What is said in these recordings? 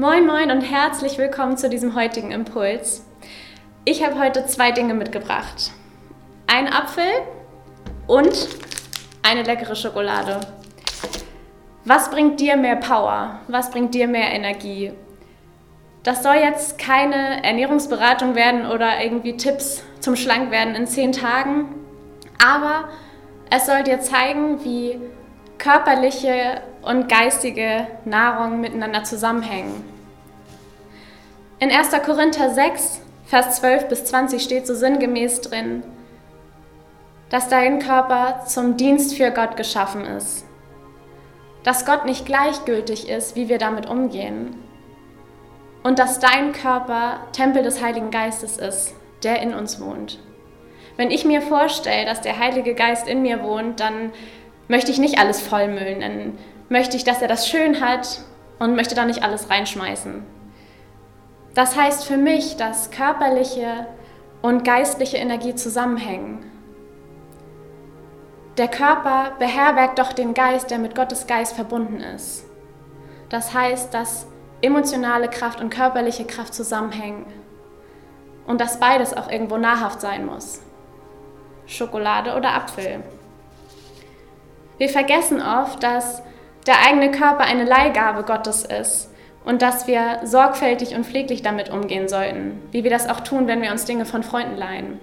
Moin, moin und herzlich willkommen zu diesem heutigen Impuls. Ich habe heute zwei Dinge mitgebracht. Ein Apfel und eine leckere Schokolade. Was bringt dir mehr Power? Was bringt dir mehr Energie? Das soll jetzt keine Ernährungsberatung werden oder irgendwie Tipps zum Schlankwerden in zehn Tagen, aber es soll dir zeigen, wie körperliche und geistige Nahrung miteinander zusammenhängen. In 1. Korinther 6, Vers 12 bis 20 steht so sinngemäß drin, dass dein Körper zum Dienst für Gott geschaffen ist. Dass Gott nicht gleichgültig ist, wie wir damit umgehen. Und dass dein Körper Tempel des Heiligen Geistes ist, der in uns wohnt. Wenn ich mir vorstelle, dass der Heilige Geist in mir wohnt, dann möchte ich nicht alles vollmüllen. Dann möchte ich, dass er das schön hat und möchte da nicht alles reinschmeißen. Das heißt für mich, dass körperliche und geistliche Energie zusammenhängen. Der Körper beherbergt doch den Geist, der mit Gottes Geist verbunden ist. Das heißt, dass emotionale Kraft und körperliche Kraft zusammenhängen und dass beides auch irgendwo nahrhaft sein muss. Schokolade oder Apfel. Wir vergessen oft, dass der eigene Körper eine Leihgabe Gottes ist und dass wir sorgfältig und pfleglich damit umgehen sollten, wie wir das auch tun, wenn wir uns Dinge von Freunden leihen.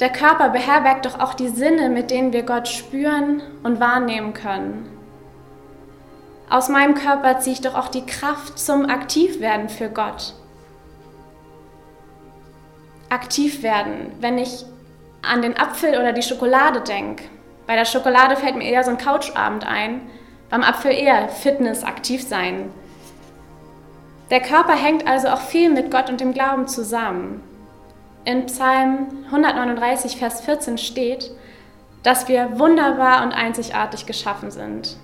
Der Körper beherbergt doch auch die Sinne, mit denen wir Gott spüren und wahrnehmen können. Aus meinem Körper ziehe ich doch auch die Kraft zum Aktivwerden für Gott. Aktiv werden, wenn ich an den Apfel oder die Schokolade denke, bei der Schokolade fällt mir eher so ein Couchabend ein, beim Apfel eher Fitness, aktiv sein. Der Körper hängt also auch viel mit Gott und dem Glauben zusammen. In Psalm 139, Vers 14 steht, dass wir wunderbar und einzigartig geschaffen sind.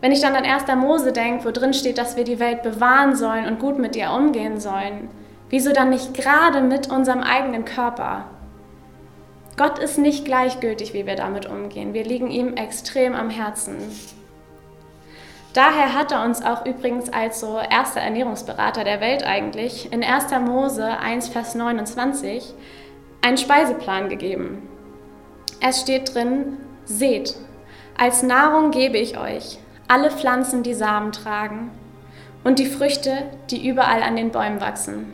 Wenn ich dann an 1. Mose denke, wo drin steht, dass wir die Welt bewahren sollen und gut mit ihr umgehen sollen, wieso dann nicht gerade mit unserem eigenen Körper? Gott ist nicht gleichgültig, wie wir damit umgehen. Wir liegen ihm extrem am Herzen. Daher hat er uns auch übrigens als so erster Ernährungsberater der Welt eigentlich in 1. Mose 1, Vers 29 einen Speiseplan gegeben. Es steht drin, seht, als Nahrung gebe ich euch alle Pflanzen, die Samen tragen und die Früchte, die überall an den Bäumen wachsen.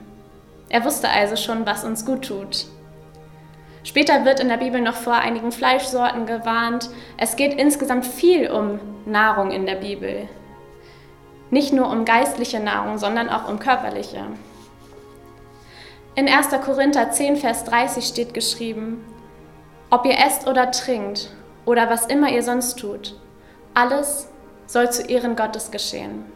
Er wusste also schon, was uns gut tut. Später wird in der Bibel noch vor einigen Fleischsorten gewarnt. Es geht insgesamt viel um Nahrung in der Bibel. Nicht nur um geistliche Nahrung, sondern auch um körperliche. In 1. Korinther 10, Vers 30 steht geschrieben, ob ihr esst oder trinkt oder was immer ihr sonst tut, alles soll zu Ehren Gottes geschehen.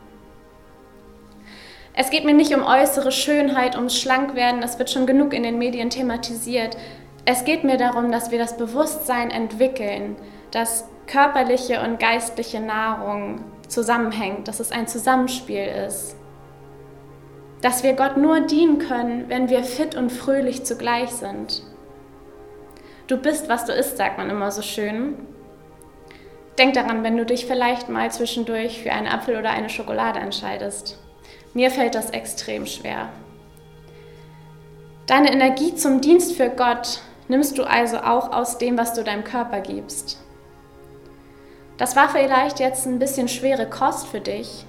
Es geht mir nicht um äußere Schönheit, ums Schlankwerden, das wird schon genug in den Medien thematisiert. Es geht mir darum, dass wir das Bewusstsein entwickeln, dass körperliche und geistliche Nahrung zusammenhängt, dass es ein Zusammenspiel ist. Dass wir Gott nur dienen können, wenn wir fit und fröhlich zugleich sind. Du bist, was du isst, sagt man immer so schön. Denk daran, wenn du dich vielleicht mal zwischendurch für einen Apfel oder eine Schokolade entscheidest. Mir fällt das extrem schwer. Deine Energie zum Dienst für Gott nimmst du also auch aus dem, was du deinem Körper gibst. Das war vielleicht jetzt ein bisschen schwere Kost für dich,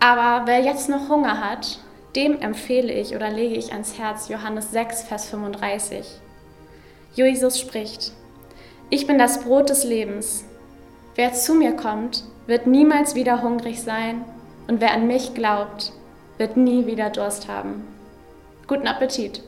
aber wer jetzt noch Hunger hat, dem empfehle ich oder lege ich ans Herz Johannes 6, Vers 35. Jesus spricht, ich bin das Brot des Lebens. Wer zu mir kommt, wird niemals wieder hungrig sein und wer an mich glaubt, wird nie wieder Durst haben. Guten Appetit!